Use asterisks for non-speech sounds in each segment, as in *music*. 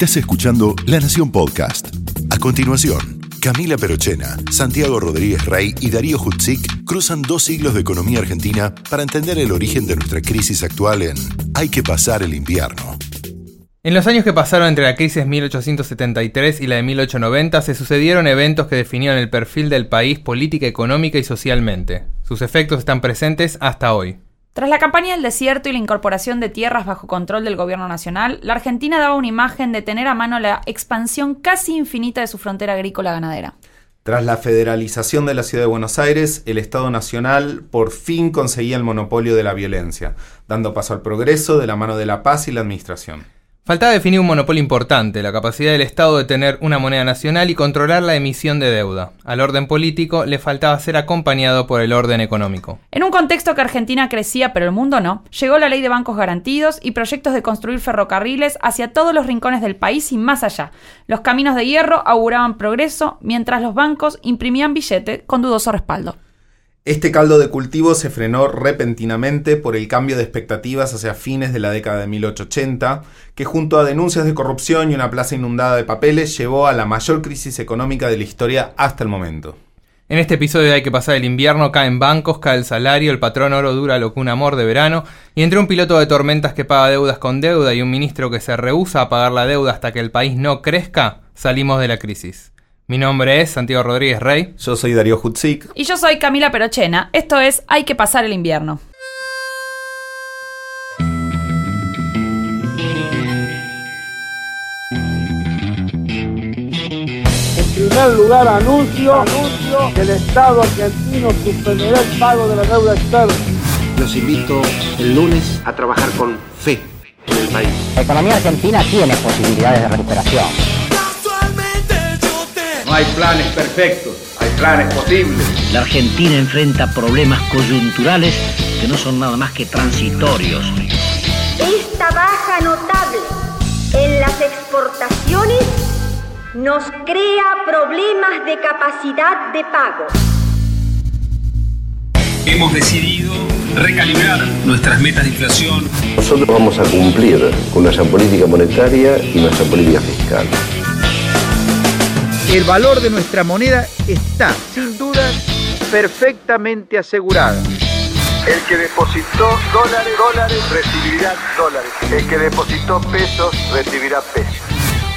Estás escuchando La Nación Podcast. A continuación, Camila Perochena, Santiago Rodríguez Rey y Darío Hutzik cruzan dos siglos de economía argentina para entender el origen de nuestra crisis actual en Hay que pasar el invierno. En los años que pasaron entre la crisis 1873 y la de 1890 se sucedieron eventos que definieron el perfil del país política, económica y socialmente. Sus efectos están presentes hasta hoy. Tras la campaña del desierto y la incorporación de tierras bajo control del gobierno nacional, la Argentina daba una imagen de tener a mano la expansión casi infinita de su frontera agrícola ganadera. Tras la federalización de la ciudad de Buenos Aires, el Estado Nacional por fin conseguía el monopolio de la violencia, dando paso al progreso de la mano de la paz y la administración. Faltaba definir un monopolio importante, la capacidad del Estado de tener una moneda nacional y controlar la emisión de deuda. Al orden político le faltaba ser acompañado por el orden económico. En un contexto que Argentina crecía pero el mundo no, llegó la ley de bancos garantidos y proyectos de construir ferrocarriles hacia todos los rincones del país y más allá. Los caminos de hierro auguraban progreso, mientras los bancos imprimían billete con dudoso respaldo. Este caldo de cultivo se frenó repentinamente por el cambio de expectativas hacia fines de la década de 1880, que junto a denuncias de corrupción y una plaza inundada de papeles llevó a la mayor crisis económica de la historia hasta el momento. En este episodio hay que pasar el invierno, caen bancos, cae el salario, el patrón oro dura lo que un amor de verano, y entre un piloto de tormentas que paga deudas con deuda y un ministro que se rehúsa a pagar la deuda hasta que el país no crezca, salimos de la crisis. Mi nombre es Santiago Rodríguez Rey. Yo soy Darío Hutzik. Y yo soy Camila Perochena. Esto es Hay que pasar el invierno. En primer lugar, anuncio, anuncio que el Estado argentino suspenderá el pago de la deuda externa. Los invito el lunes a trabajar con fe en el país. La economía argentina tiene posibilidades de recuperación. No hay planes perfectos, hay planes posibles. La Argentina enfrenta problemas coyunturales que no son nada más que transitorios. Esta baja notable en las exportaciones nos crea problemas de capacidad de pago. Hemos decidido recalibrar nuestras metas de inflación. Nosotros vamos a cumplir con nuestra política monetaria y nuestra política fiscal. El valor de nuestra moneda está, sin duda, perfectamente asegurado. El que depositó dólares, dólares, recibirá dólares. El que depositó pesos, recibirá pesos.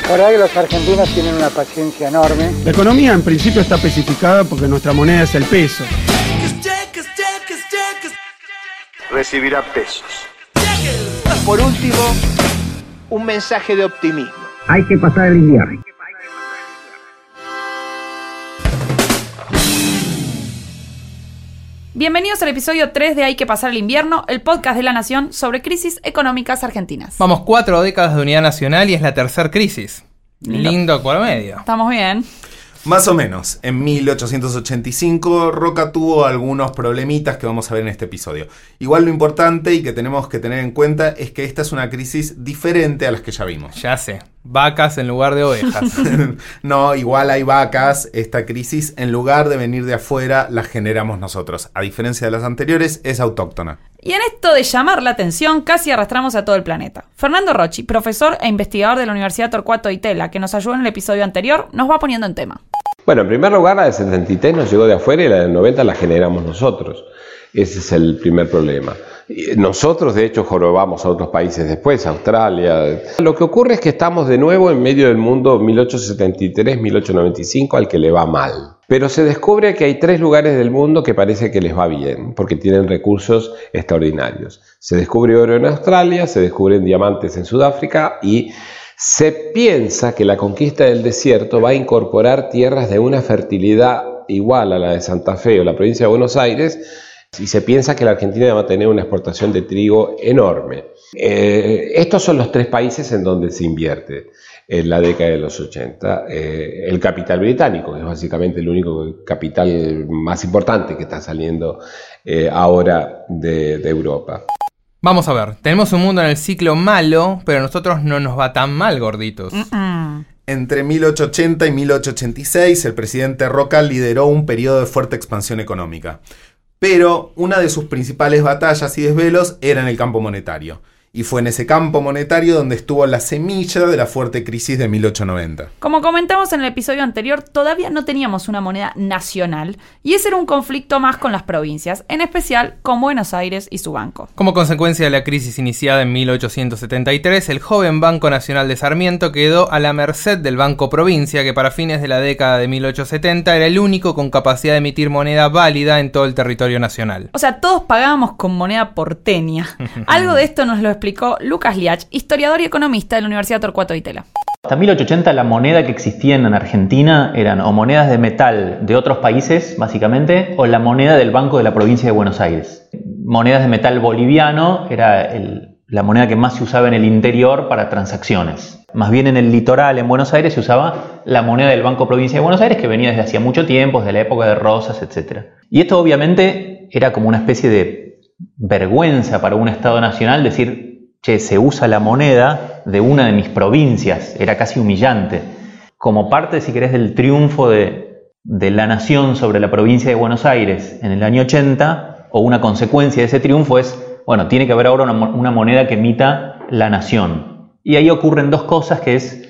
La verdad que los argentinos tienen una paciencia enorme. La economía en principio está especificada porque nuestra moneda es el peso. Recibirá pesos. Por último, un mensaje de optimismo. Hay que pasar el invierno. Bienvenidos al episodio 3 de Hay que pasar el invierno, el podcast de la Nación sobre crisis económicas argentinas. Vamos cuatro décadas de unidad nacional y es la tercera crisis. Lindo, Lindo por medio. Estamos bien. Más o menos, en 1885 Roca tuvo algunos problemitas que vamos a ver en este episodio. Igual lo importante y que tenemos que tener en cuenta es que esta es una crisis diferente a las que ya vimos. Ya sé, vacas en lugar de ovejas. *laughs* no, igual hay vacas, esta crisis en lugar de venir de afuera la generamos nosotros. A diferencia de las anteriores, es autóctona. Y en esto de llamar la atención, casi arrastramos a todo el planeta. Fernando Rochi, profesor e investigador de la Universidad Torcuato Itela, que nos ayudó en el episodio anterior, nos va poniendo en tema. Bueno, en primer lugar, la de 73 nos llegó de afuera y la de 90 la generamos nosotros. Ese es el primer problema. Nosotros, de hecho, jorobamos a otros países después, Australia. Lo que ocurre es que estamos de nuevo en medio del mundo 1873-1895 al que le va mal. Pero se descubre que hay tres lugares del mundo que parece que les va bien, porque tienen recursos extraordinarios. Se descubre oro en Australia, se descubren diamantes en Sudáfrica y se piensa que la conquista del desierto va a incorporar tierras de una fertilidad igual a la de Santa Fe o la provincia de Buenos Aires, y se piensa que la Argentina va a tener una exportación de trigo enorme. Eh, estos son los tres países en donde se invierte en la década de los 80. Eh, el capital británico, que es básicamente el único capital más importante que está saliendo eh, ahora de, de Europa. Vamos a ver, tenemos un mundo en el ciclo malo, pero a nosotros no nos va tan mal, gorditos. Entre 1880 y 1886, el presidente Roca lideró un periodo de fuerte expansión económica. Pero una de sus principales batallas y desvelos era en el campo monetario. Y fue en ese campo monetario donde estuvo la semilla de la fuerte crisis de 1890. Como comentamos en el episodio anterior, todavía no teníamos una moneda nacional y ese era un conflicto más con las provincias, en especial con Buenos Aires y su banco. Como consecuencia de la crisis iniciada en 1873, el joven Banco Nacional de Sarmiento quedó a la merced del Banco Provincia, que para fines de la década de 1870 era el único con capacidad de emitir moneda válida en todo el territorio nacional. O sea, todos pagábamos con moneda porteña. *laughs* Algo de esto nos lo explicó Lucas Liach, historiador y economista de la Universidad Torcuato de Itela. Hasta 1880 la moneda que existía en Argentina eran o monedas de metal de otros países, básicamente, o la moneda del Banco de la Provincia de Buenos Aires. Monedas de metal boliviano era la moneda que más se usaba en el interior para transacciones. Más bien en el litoral, en Buenos Aires, se usaba la moneda del Banco Provincia de Buenos Aires, que venía desde hacía mucho tiempo, desde la época de Rosas, etc. Y esto obviamente era como una especie de vergüenza para un Estado nacional decir, che, se usa la moneda de una de mis provincias, era casi humillante. Como parte, si querés, del triunfo de, la nación sobre la provincia de Buenos Aires en el año 80, o una consecuencia de ese triunfo es, bueno, tiene que haber ahora una, una moneda que emita la nación. Y ahí ocurren dos cosas, que es,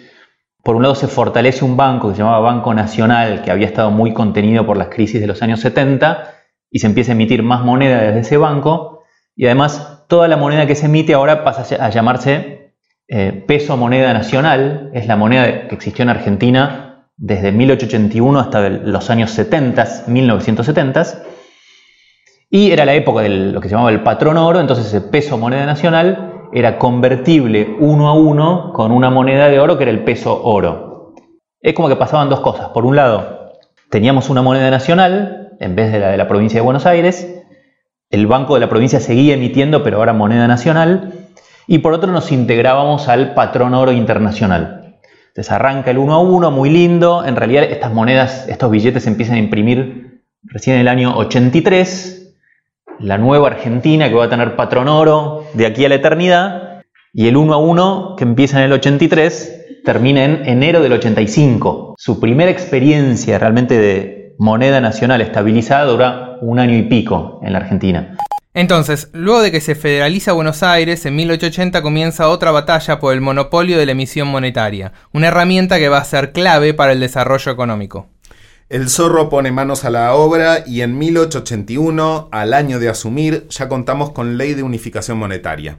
por un lado se fortalece un banco que se llamaba Banco Nacional, que había estado muy contenido por las crisis de los años 70, y se empieza a emitir más moneda desde ese banco, y además toda la moneda que se emite ahora pasa a llamarse eh, peso moneda nacional, es la moneda que existió en Argentina desde 1881 hasta los años 70, 1970, y era la época de lo que se llamaba el patrón oro, entonces ese peso moneda nacional era convertible uno a uno con una moneda de oro que era el peso oro. Es como que pasaban dos cosas. Por un lado, teníamos una moneda nacional en vez de la de la provincia de Buenos Aires, el Banco de la provincia seguía emitiendo, pero ahora moneda nacional, y por otro nos integrábamos al patrón oro internacional. Entonces arranca el uno a uno, muy lindo, en realidad estas monedas, estos billetes se empiezan a imprimir recién en el año 83, la nueva Argentina que va a tener patrón oro de aquí a la eternidad, y el uno a uno que empieza en el 83 termina en enero del 85. Su primera experiencia realmente de moneda nacional estabilizada dura un año y pico en la Argentina. Entonces, luego de que se federaliza Buenos Aires, en 1880 comienza otra batalla por el monopolio de la emisión monetaria, una herramienta que va a ser clave para el desarrollo económico. El zorro pone manos a la obra y en 1881, al año de asumir, ya contamos con ley de unificación monetaria.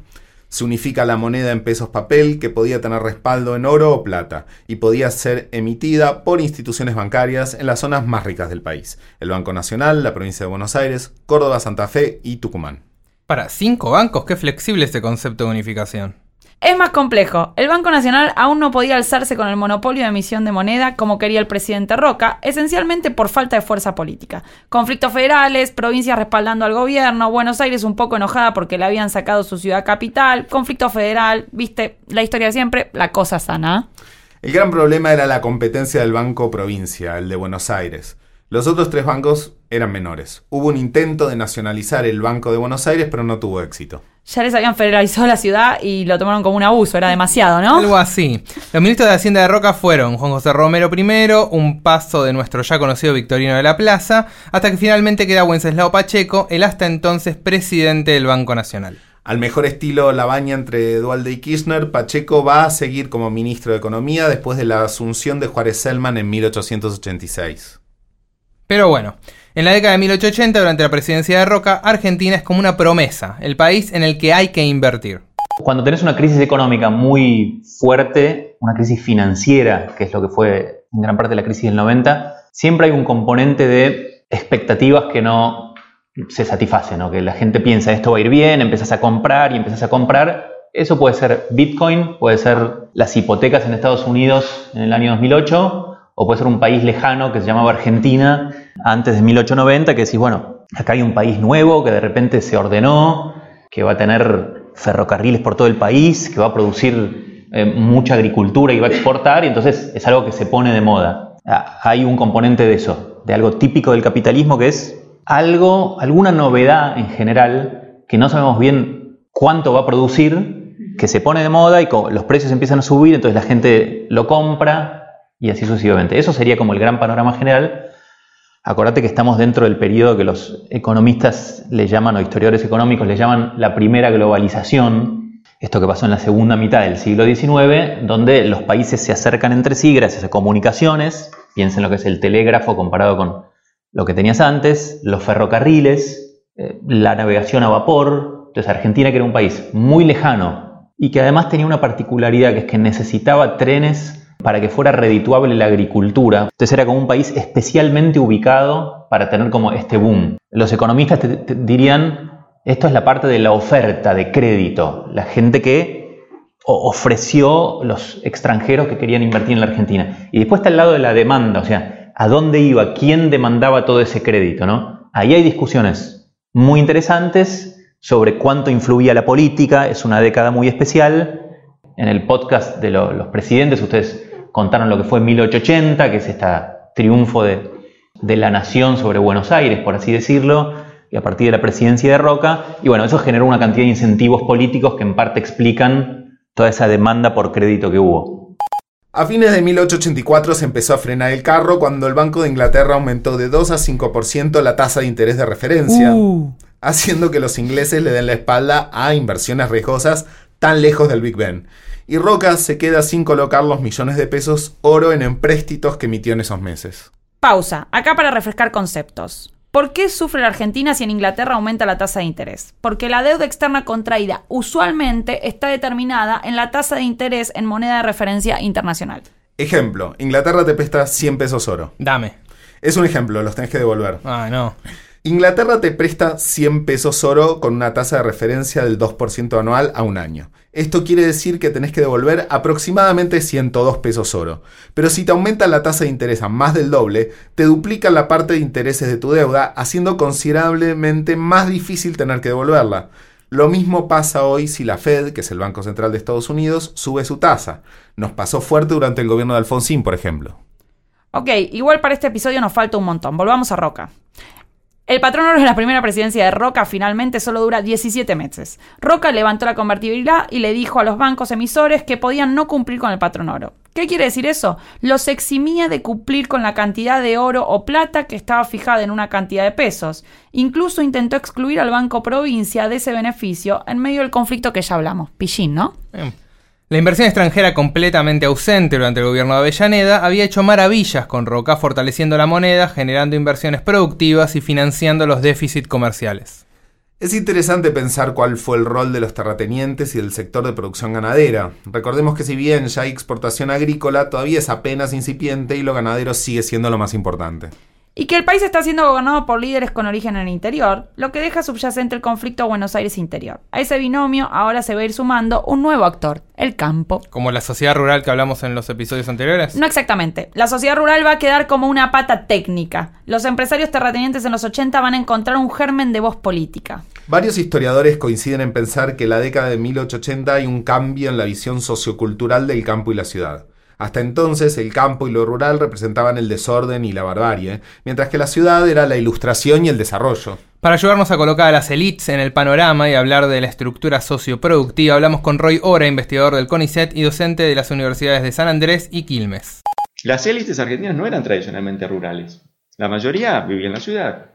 Se unifica la moneda en pesos papel que podía tener respaldo en oro o plata y podía ser emitida por instituciones bancarias en las zonas más ricas del país, el Banco Nacional, la provincia de Buenos Aires, Córdoba, Santa Fe y Tucumán. Para cinco bancos, qué flexible este concepto de unificación. Es más complejo. El Banco Nacional aún no podía alzarse con el monopolio de emisión de moneda como quería el presidente Roca, esencialmente por falta de fuerza política. Conflictos federales, provincias respaldando al gobierno, Buenos Aires un poco enojada porque le habían sacado su ciudad capital, conflicto federal, viste, la historia de siempre, la cosa sana. El gran problema era la competencia del Banco Provincia, el de Buenos Aires. Los otros tres bancos eran menores. Hubo un intento de nacionalizar el Banco de Buenos Aires, pero no tuvo éxito ya les habían federalizado la ciudad y lo tomaron como un abuso, era demasiado, ¿no? Algo así. Los ministros de Hacienda de Roca fueron Juan José Romero I, un paso de nuestro ya conocido Victorino de la Plaza, hasta que finalmente queda Wenceslao Pacheco, el hasta entonces presidente del Banco Nacional. Al mejor estilo la baña entre Dualde y Kirchner, Pacheco va a seguir como ministro de Economía después de la asunción de Juárez Selman en 1886. Pero bueno, en la década de 1880, durante la presidencia de Roca, Argentina es como una promesa, el país en el que hay que invertir. Cuando tenés una crisis económica muy fuerte, una crisis financiera, que es lo que fue en gran parte la crisis del 90, siempre hay un componente de expectativas que no se satisfacen, ¿no? que la gente piensa esto va a ir bien, empiezas a comprar y empiezas a comprar. Eso puede ser Bitcoin, puede ser las hipotecas en Estados Unidos en el año 2008, o puede ser un país lejano que se llamaba Argentina antes de 1890, que decís, bueno, acá hay un país nuevo que de repente se ordenó, que va a tener ferrocarriles por todo el país, que va a producir eh, mucha agricultura y va a exportar, y entonces es algo que se pone de moda. Ah, hay un componente de eso, de algo típico del capitalismo que es algo, alguna novedad en general que no sabemos bien cuánto va a producir, que se pone de moda y los precios empiezan a subir, entonces la gente lo compra, y así sucesivamente. Eso sería como el gran panorama general. Acordate que estamos dentro del periodo que los economistas le llaman, o historiadores económicos le llaman la primera globalización. esto que pasó en la segunda mitad del siglo XIX, donde los países se acercan entre sí gracias a comunicaciones, piensen lo que es el telégrafo comparado con lo que tenías antes, los ferrocarriles, eh, la navegación a vapor, entonces Argentina que era un país muy lejano y que además tenía una particularidad que es que necesitaba trenes para que fuera redituable la agricultura. Entonces era como un país especialmente ubicado para tener como este boom. Los economistas dirían, esto es la parte de la oferta de crédito, la gente que ofreció los extranjeros que querían invertir en la Argentina. Y después está el lado de la demanda, o sea, ¿a dónde iba? ¿Quién demandaba todo ese crédito? ¿no? Ahí hay discusiones muy interesantes sobre cuánto influía la política, es una década muy especial. En el podcast de lo, los presidentes ustedes contaron lo que fue 1880, que es este triunfo de, de, la nación sobre Buenos Aires, por así decirlo, y a partir de la presidencia de Roca. Y bueno, eso generó una cantidad de incentivos políticos que en parte explican toda esa demanda por crédito que hubo. A fines de 1884 se empezó a frenar el carro cuando el Banco de Inglaterra aumentó de 2 a 5% la tasa de interés de referencia, uh. haciendo que los ingleses le den la espalda a inversiones riesgosas tan lejos del Big Ben y Roca se queda sin colocar los millones de pesos oro en empréstitos que emitió en esos meses. Pausa, acá para refrescar conceptos. ¿Por qué sufre la Argentina si en Inglaterra aumenta la tasa de interés? Porque la deuda externa contraída usualmente está determinada en la tasa de interés en moneda de referencia internacional. Ejemplo, Inglaterra te presta 100 pesos oro. Dame. Es un ejemplo, los tenés que devolver. Ah, no. Inglaterra te presta 100 pesos oro con una tasa de referencia del 2% anual a un año. Esto quiere decir que tenés que devolver aproximadamente 102 pesos oro. Pero si te aumenta la tasa de interés a más del doble, te duplica la parte de intereses de tu deuda, haciendo considerablemente más difícil tener que devolverla. Lo mismo pasa hoy si la Fed, que es el Banco Central de Estados Unidos, sube su tasa. Nos pasó fuerte durante el gobierno de Alfonsín, por ejemplo. Ok, igual para este episodio nos falta un montón. Volvamos a Roca. El patrón oro de la primera presidencia de Roca finalmente solo dura 17 meses. Roca levantó la convertibilidad y le dijo a los bancos emisores que podían no cumplir con el patrón oro. ¿Qué quiere decir eso? Los eximía de cumplir con la cantidad de oro o plata que estaba fijada en una cantidad de pesos. Incluso intentó excluir al Banco Provincia de ese beneficio en medio del conflicto que ya hablamos. Pillín, ¿no? La inversión extranjera completamente ausente durante el gobierno de Avellaneda había hecho maravillas con Roca, fortaleciendo la moneda, generando inversiones productivas y financiando los déficits comerciales. Es interesante pensar cuál fue el rol de los terratenientes y del sector de producción ganadera. Recordemos que si bien ya hay exportación agrícola, todavía es apenas incipiente y lo ganadero sigue siendo lo más importante y que el país está siendo gobernado por líderes con origen en el interior, lo que deja subyacente el conflicto Buenos Aires interior. A ese binomio ahora se va a ir sumando un nuevo actor, el campo. ¿Como la sociedad rural que hablamos en los episodios anteriores? No exactamente. La sociedad rural va a quedar como una pata técnica. Los empresarios terratenientes en los 80 van a encontrar un germen de voz política. Varios historiadores coinciden en pensar que en la década de 1880 hay un cambio en la visión sociocultural del campo y la ciudad. Hasta entonces el campo y lo rural representaban el desorden y la barbarie, mientras que la ciudad era la ilustración y el desarrollo. Para ayudarnos a colocar a las élites en el panorama y hablar de la estructura socioproductiva, hablamos con Roy Ora, investigador del CONICET y docente de las universidades de San Andrés y Quilmes. Las élites argentinas no eran tradicionalmente rurales. La mayoría vivía en la ciudad.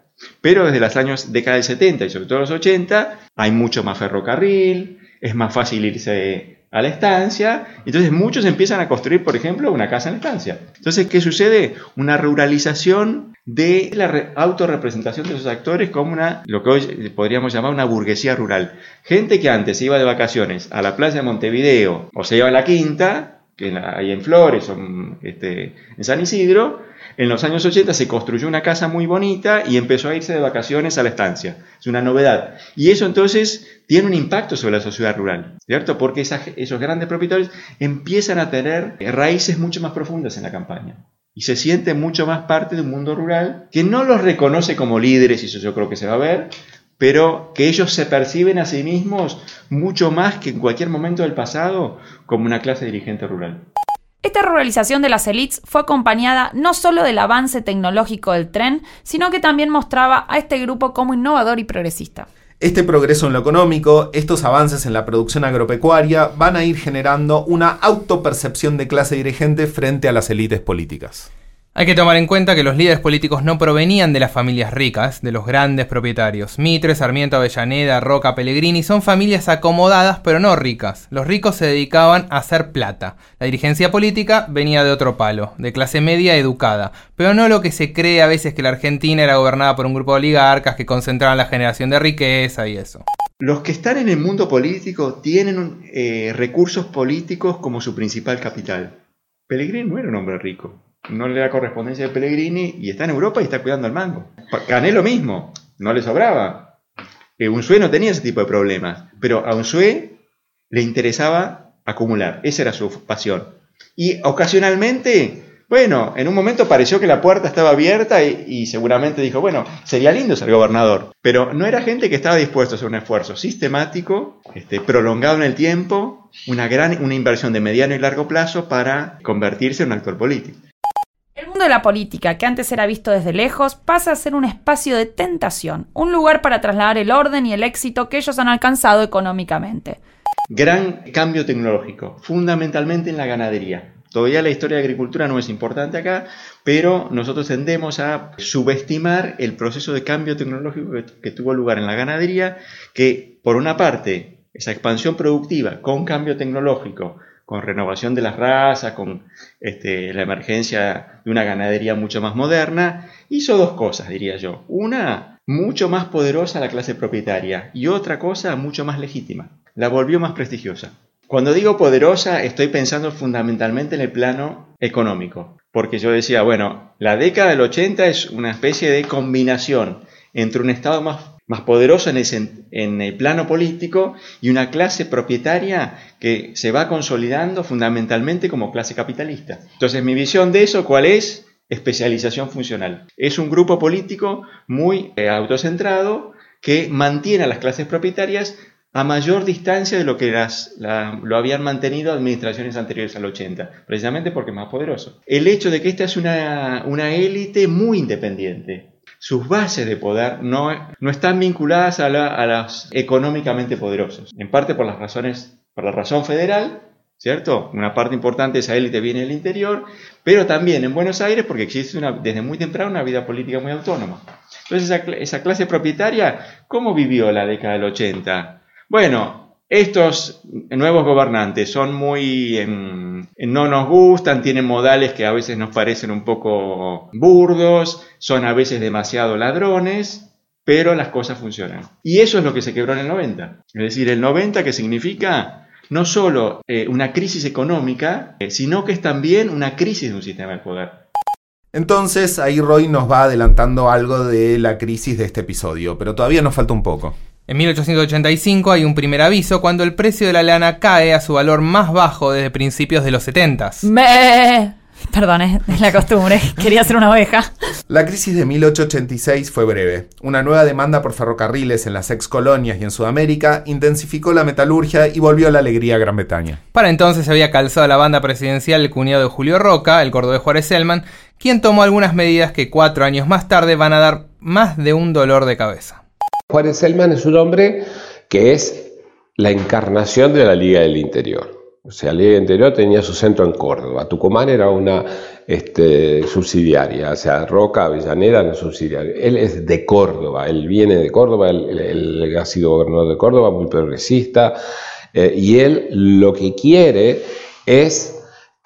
Pero desde los años década del 70 y sobre todo los 80 hay mucho más ferrocarril, es más fácil irse a la estancia, entonces muchos empiezan a construir, por ejemplo, una casa en la estancia. Entonces, ¿qué sucede? Una ruralización de la autorrepresentación de esos actores como una, lo que hoy podríamos llamar una burguesía rural. Gente que antes iba de vacaciones a la playa de Montevideo o se iba a la quinta, que hay en Flores o este, en San Isidro, en los años 80 se construyó una casa muy bonita y empezó a irse de vacaciones a la estancia. Es una novedad. Y eso entonces tiene un impacto sobre la sociedad rural, ¿cierto? Porque esos grandes propietarios empiezan a tener raíces mucho más profundas en la campaña. Y se sienten mucho más parte de un mundo rural que no los reconoce como líderes, y eso yo creo que se va a ver, pero que ellos se perciben a sí mismos mucho más que en cualquier momento del pasado como una clase dirigente rural. Esta ruralización de las élites fue acompañada no solo del avance tecnológico del tren, sino que también mostraba a este grupo como innovador y progresista. Este progreso en lo económico, estos avances en la producción agropecuaria van a ir generando una autopercepción de clase dirigente frente a las élites políticas. Hay que tomar en cuenta que los líderes políticos no provenían de las familias ricas, de los grandes propietarios. Mitre, Sarmiento, Avellaneda, Roca, Pellegrini son familias acomodadas pero no ricas. Los ricos se dedicaban a hacer plata. La dirigencia política venía de otro palo, de clase media educada, pero no lo que se cree a veces que la Argentina era gobernada por un grupo de oligarcas que concentraban la generación de riqueza y eso. Los que están en el mundo político tienen eh, recursos políticos como su principal capital. Pellegrini no era un hombre rico no le da correspondencia a Pellegrini y está en Europa y está cuidando al mango. Cané lo mismo, no le sobraba. Eh, Unzué no tenía ese tipo de problemas, pero a Unzué le interesaba acumular, esa era su pasión. Y ocasionalmente, bueno, en un momento pareció que la puerta estaba abierta y, seguramente dijo, bueno, sería lindo ser gobernador, pero no era gente que estaba dispuesta a hacer un esfuerzo sistemático, este, prolongado en el tiempo, una gran una inversión de mediano y largo plazo para convertirse en un actor político de la política, que antes era visto desde lejos, pasa a ser un espacio de tentación, un lugar para trasladar el orden y el éxito que ellos han alcanzado económicamente. Gran cambio tecnológico, fundamentalmente en la ganadería. Todavía la historia de agricultura no es importante acá, pero nosotros tendemos a subestimar el proceso de cambio tecnológico que, tuvo lugar en la ganadería, que por una parte, esa expansión productiva con cambio tecnológico, con renovación de las razas, con este, la emergencia de una ganadería mucho más moderna, hizo dos cosas, diría yo. Una, mucho más poderosa la clase propietaria y otra cosa, mucho más legítima. La volvió más prestigiosa. Cuando digo poderosa, estoy pensando fundamentalmente en el plano económico, porque yo decía, bueno, la década del 80 es una especie de combinación entre un Estado más más poderoso en el, plano político y una clase propietaria que se va consolidando fundamentalmente como clase capitalista. Entonces, mi visión de eso, ¿cuál es? Especialización funcional. Es un grupo político muy eh, autocentrado que mantiene a las clases propietarias a mayor distancia de lo que las, lo habían mantenido administraciones anteriores al 80, precisamente porque es más poderoso. El hecho de que esta es una, una élite muy independiente, sus bases de poder no, no están vinculadas a, a los económicamente poderosos, en parte por las razones, por la razón federal, ¿cierto? Una parte importante de esa élite viene del interior, pero también en Buenos Aires porque existe una, desde muy temprano una vida política muy autónoma. Entonces esa, esa clase propietaria, ¿cómo vivió la década del 80? Bueno, estos nuevos gobernantes son muy... Em, no nos gustan, tienen modales que a veces nos parecen un poco burdos, son a veces demasiado ladrones, pero las cosas funcionan. Y eso es lo que se quebró en el 90. Es decir, el 90 que significa no solo eh, una crisis económica, eh, sino que es también una crisis de un sistema de poder. Entonces ahí Roy nos va adelantando algo de la crisis de este episodio, pero todavía nos falta un poco. En 1885 hay un primer aviso cuando el precio de la lana cae a su valor más bajo desde principios de los 70. Me... Perdón, es la costumbre. *laughs* Quería ser una oveja. La crisis de 1886 fue breve. Una nueva demanda por ferrocarriles en las ex colonias y en Sudamérica intensificó la metalurgia y volvió la alegría a Gran Bretaña. Para entonces se había calzado la banda presidencial el cuñado de Julio Roca, el de Juárez Selman, quien tomó algunas medidas que cuatro años más tarde van a dar más de un dolor de cabeza. Juárez Selman es un hombre que es la encarnación de la Liga del Interior. O sea, la Liga del Interior tenía su centro en Córdoba. Tucumán era una este, subsidiaria, o sea, Roca, Avellaneda era subsidiaria. Él es de Córdoba, él viene de Córdoba, él, ha sido gobernador de Córdoba, muy progresista, eh, y él lo que quiere es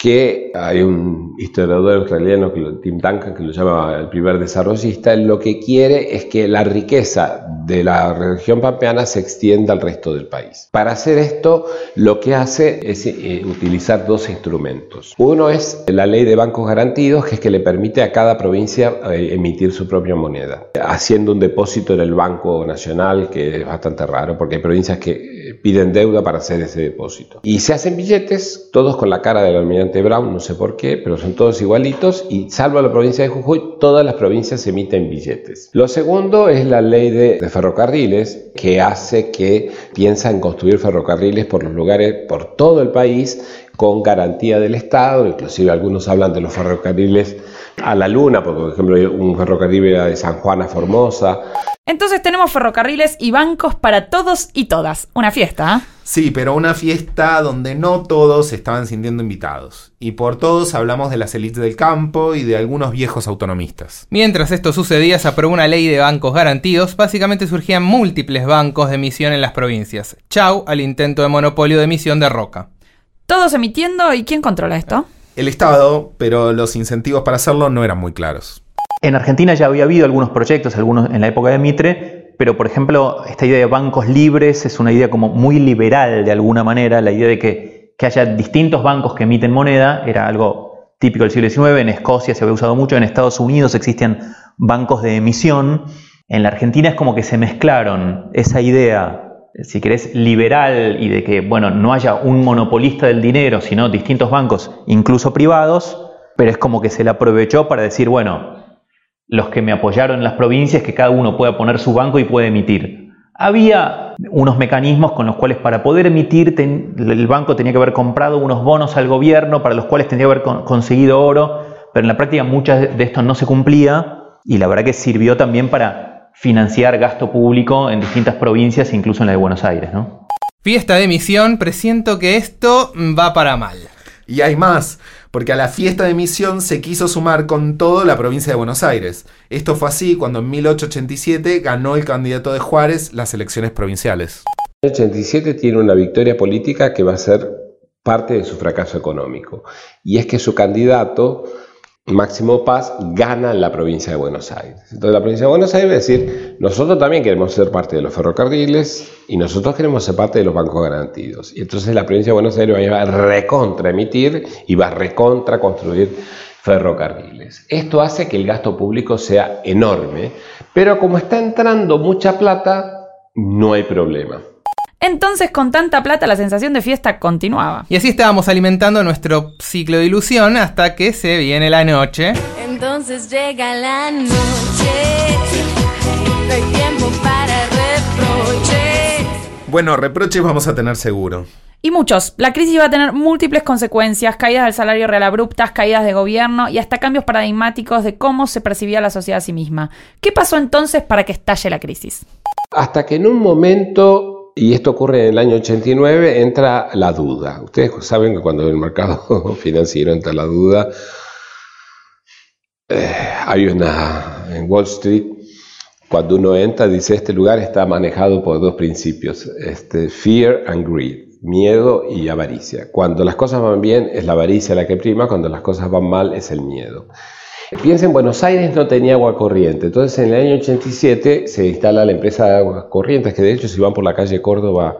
que hay un historiador australiano, Tim Duncan, que lo llama el primer desarrollista, lo que quiere es que la riqueza de la región pampeana se extienda al resto del país. Para hacer esto, lo que hace es eh, utilizar dos instrumentos. Uno es la ley de bancos garantidos, que es que le permite a cada provincia eh, emitir su propia moneda, haciendo un depósito en el Banco Nacional, que es bastante raro, porque hay provincias que eh, piden deuda para hacer ese depósito. Y se hacen billetes, todos con la cara del almirante Brown, no sé por qué, pero son todos igualitos y salvo la provincia de Jujuy, todas las provincias emiten billetes. Lo segundo es la ley de, ferrocarriles que hace que piensa en construir ferrocarriles por los lugares, por todo el país con garantía del Estado, inclusive algunos hablan de los ferrocarriles a la Luna, porque por ejemplo un ferrocarril era de San Juan a Formosa. Entonces tenemos ferrocarriles y bancos para todos y todas. Una fiesta, ¿eh? Sí, pero una fiesta donde no todos se estaban sintiendo invitados. Y por todos hablamos de las élites del campo y de algunos viejos autonomistas. Mientras esto sucedía, se aprobó una ley de bancos garantidos. Básicamente surgían múltiples bancos de emisión en las provincias. Chau al intento de monopolio de emisión de Roca. Todos emitiendo, ¿y quién controla esto? El Estado, pero los incentivos para hacerlo no eran muy claros. En Argentina ya había habido algunos proyectos, algunos en la época de Mitre, pero por ejemplo, esta idea de bancos libres es una idea como muy liberal de alguna manera, la idea de que, que haya distintos bancos que emiten moneda era algo típico del siglo XIX, en Escocia se había usado mucho, en Estados Unidos existen bancos de emisión, en la Argentina es como que se mezclaron esa idea, si querés, liberal y de que, bueno, no haya un monopolista del dinero, sino distintos bancos, incluso privados, pero es como que se le aprovechó para decir, bueno, los que me apoyaron en las provincias, que cada uno pueda poner su banco y puede emitir. Había unos mecanismos con los cuales para poder emitir el banco tenía que haber comprado unos bonos al gobierno para los cuales tenía que haber conseguido oro, pero en la práctica muchas de esto no se cumplía y la verdad que sirvió también para financiar gasto público en distintas provincias, incluso en la de Buenos Aires. ¿no? Fiesta de emisión, presiento que esto va para mal. Y hay más, porque a la fiesta de emisión se quiso sumar con todo la provincia de Buenos Aires. Esto fue así cuando en 1887 ganó el candidato de Juárez las elecciones provinciales. 1887 tiene una victoria política que va a ser parte de su fracaso económico. Y es que su candidato Máximo Paz gana la provincia de Buenos Aires. Entonces la provincia de Buenos Aires va a decir, nosotros también queremos ser parte de los ferrocarriles y nosotros queremos ser parte de los bancos garantidos. Y entonces la provincia de Buenos Aires va a recontra emitir y va a recontra construir ferrocarriles. Esto hace que el gasto público sea enorme, pero como está entrando mucha plata, no hay problema. Entonces, con tanta plata, la sensación de fiesta continuaba. Y así estábamos alimentando nuestro ciclo de ilusión hasta que se viene la noche. Entonces llega la noche. No hay tiempo para reproches. Bueno, reproches vamos a tener seguro. Y muchos. La crisis va a tener múltiples consecuencias, caídas del salario real abruptas, caídas de gobierno y hasta cambios paradigmáticos de cómo se percibía la sociedad a sí misma. ¿Qué pasó entonces para que estalle la crisis? Hasta que en un momento y esto ocurre en el año 89, entra la duda. Ustedes saben que cuando en el mercado *laughs* financiero entra la duda, eh, hay una en Wall Street, cuando uno entra, dice, este lugar está manejado por dos principios, este, fear and greed, miedo y avaricia. Cuando las cosas van bien es la avaricia la que prima, cuando las cosas van mal es el miedo. Piensa en Buenos Aires no tenía agua corriente, entonces en el año 87 se instala la empresa de aguas corrientes, que de hecho si van por la calle Córdoba,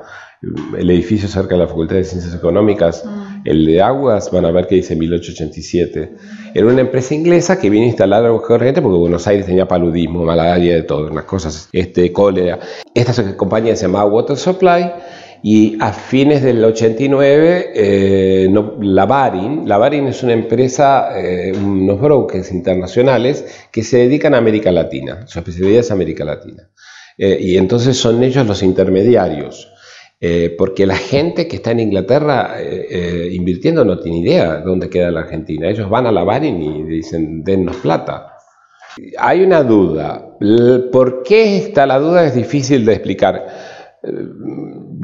el edificio cerca de la Facultad de Ciencias Económicas, mm. el de aguas, van a ver que dice 1887. Era una empresa inglesa que vino a instalar aguas corrientes porque Buenos Aires tenía paludismo, malaria, de todo, unas cosas, este, cólera. Esta compañía se llamaba Water Supply y a fines del 89, eh, no, Lavarin, Lavarin es una empresa, eh, unos brokers internacionales que se dedican a América Latina, su especialidad es América Latina. Eh, y entonces son ellos los intermediarios, eh, porque la gente que está en Inglaterra invirtiendo no tiene idea dónde queda la Argentina. Ellos van a Lavarin y dicen, dennos plata. Hay una duda. ¿Por qué está la duda? Es difícil de explicar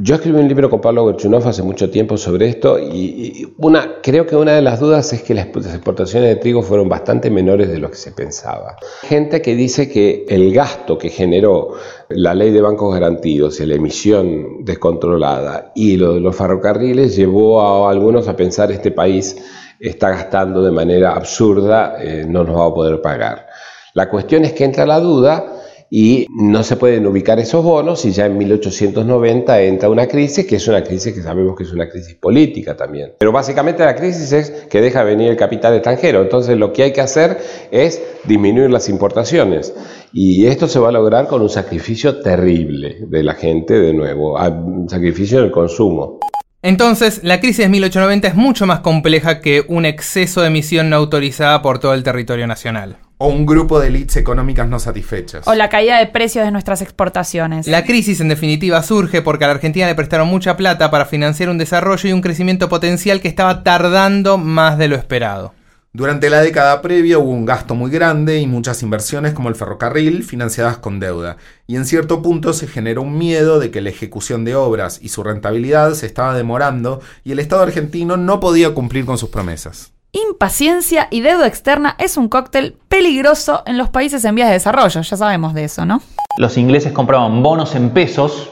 yo escribí un libro con Pablo Gorchunov hace mucho tiempo sobre esto y, una, creo que una de las dudas es que las exportaciones de trigo fueron bastante menores de lo que se pensaba. Gente que dice que el gasto que generó la ley de bancos garantidos y la emisión descontrolada y lo de los ferrocarriles llevó a algunos a pensar este país está gastando de manera absurda, eh, no nos va a poder pagar. La cuestión es que entra la duda y no se pueden ubicar esos bonos y ya en 1890 entra una crisis que es una crisis que sabemos que es una crisis política también. Pero básicamente la crisis es que deja venir el capital extranjero, entonces lo que hay que hacer es disminuir las importaciones y esto se va a lograr con un sacrificio terrible de la gente de nuevo, un sacrificio del consumo. Entonces, la crisis de 1890 es mucho más compleja que un exceso de emisión no autorizada por todo el territorio nacional. O un grupo de élites económicas no satisfechas. O la caída de precios de nuestras exportaciones. La crisis en definitiva surge porque a la Argentina le prestaron mucha plata para financiar un desarrollo y un crecimiento potencial que estaba tardando más de lo esperado. Durante la década previa hubo un gasto muy grande y muchas inversiones como el ferrocarril financiadas con deuda, y en cierto punto se generó un miedo de que la ejecución de obras y su rentabilidad se estaba demorando y el Estado argentino no podía cumplir con sus promesas. Impaciencia y deuda externa es un cóctel peligroso en los países en vías de desarrollo, ya sabemos de eso, ¿no? Los ingleses compraban bonos en pesos,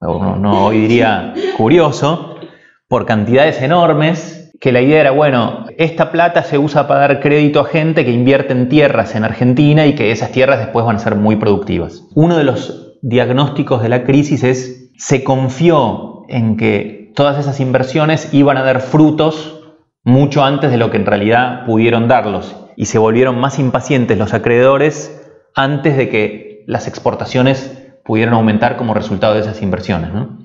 hoy diría curioso, por cantidades enormes, que la idea era, bueno, esta plata se usa para dar crédito a gente que invierte en tierras en Argentina y que esas tierras después van a ser muy productivas. Uno de los diagnósticos de la crisis es, se confió en que todas esas inversiones iban a dar frutos mucho antes de lo que en realidad pudieron darlos y se volvieron más impacientes los acreedores antes de que las exportaciones pudieran aumentar como resultado de esas inversiones. ¿no?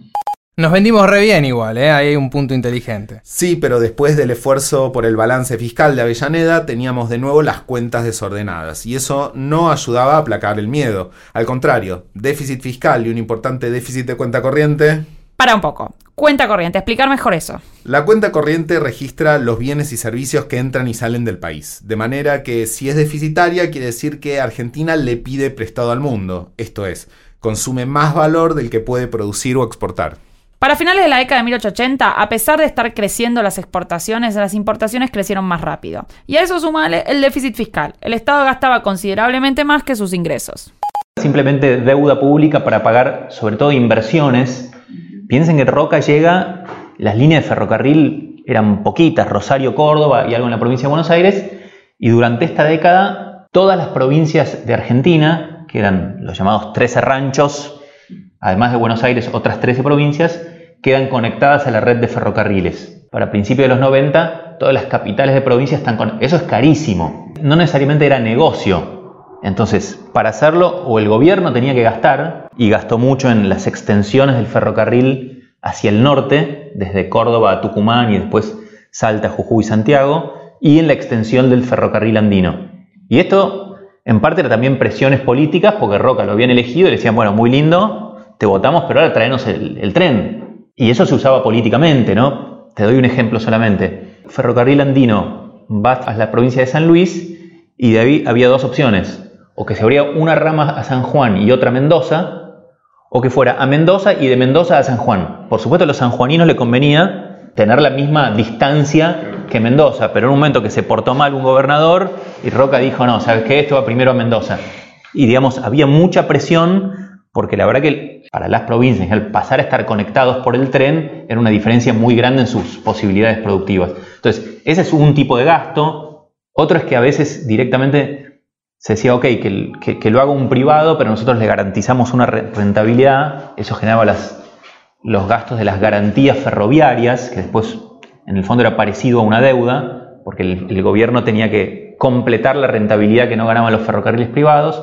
Nos vendimos re bien igual, ¿eh? ahí hay un punto inteligente. Sí, pero después del esfuerzo por el balance fiscal de Avellaneda, teníamos de nuevo las cuentas desordenadas, y eso no ayudaba a aplacar el miedo. Al contrario, déficit fiscal y un importante déficit de cuenta corriente para un poco. Cuenta corriente, explicar mejor eso. La cuenta corriente registra los bienes y servicios que entran y salen del país. De manera que si es deficitaria quiere decir que Argentina le pide prestado al mundo. Esto es, consume más valor del que puede producir o exportar. Para finales de la década de 1880, a pesar de estar creciendo las exportaciones, las importaciones crecieron más rápido. Y a eso sumale el déficit fiscal. El Estado gastaba considerablemente más que sus ingresos. Simplemente deuda pública para pagar sobre todo inversiones Piensen que Roca llega, las líneas de ferrocarril eran poquitas, Rosario, Córdoba y algo en la provincia de Buenos Aires, y durante esta década todas las provincias de Argentina, que eran los llamados 13 ranchos, además de Buenos Aires otras 13 provincias, quedan conectadas a la red de ferrocarriles. Para principios de los 90, todas las capitales de provincia están con... Eso es carísimo. No necesariamente era negocio, entonces, para hacerlo, o el gobierno tenía que gastar, y gastó mucho en las extensiones del ferrocarril hacia el norte, desde Córdoba a Tucumán y después Salta, Jujuy y Santiago, y en la extensión del ferrocarril andino. Y esto, en parte, era también presiones políticas, porque Roca lo habían elegido y le decían, bueno, muy lindo, te votamos, pero ahora traenos el, tren. Y eso se usaba políticamente, ¿no? Te doy un ejemplo solamente. Ferrocarril andino va a la provincia de San Luis y de ahí había dos opciones o que se abría una rama a San Juan y otra a Mendoza, o que fuera a Mendoza y de Mendoza a San Juan. Por supuesto a los sanjuaninos le convenía tener la misma distancia que Mendoza, pero en un momento que se portó mal un gobernador y Roca dijo, no, ¿sabes qué? Esto va primero a Mendoza. Y digamos, había mucha presión porque la verdad que para las provincias, al pasar a estar conectados por el tren, era una diferencia muy grande en sus posibilidades productivas. Entonces, ese es un tipo de gasto. Otro es que a veces directamente se decía, ok, que, lo haga un privado, pero nosotros le garantizamos una rentabilidad, eso generaba las, los gastos de las garantías ferroviarias, que después en el fondo era parecido a una deuda, porque el, gobierno tenía que completar la rentabilidad que no ganaban los ferrocarriles privados.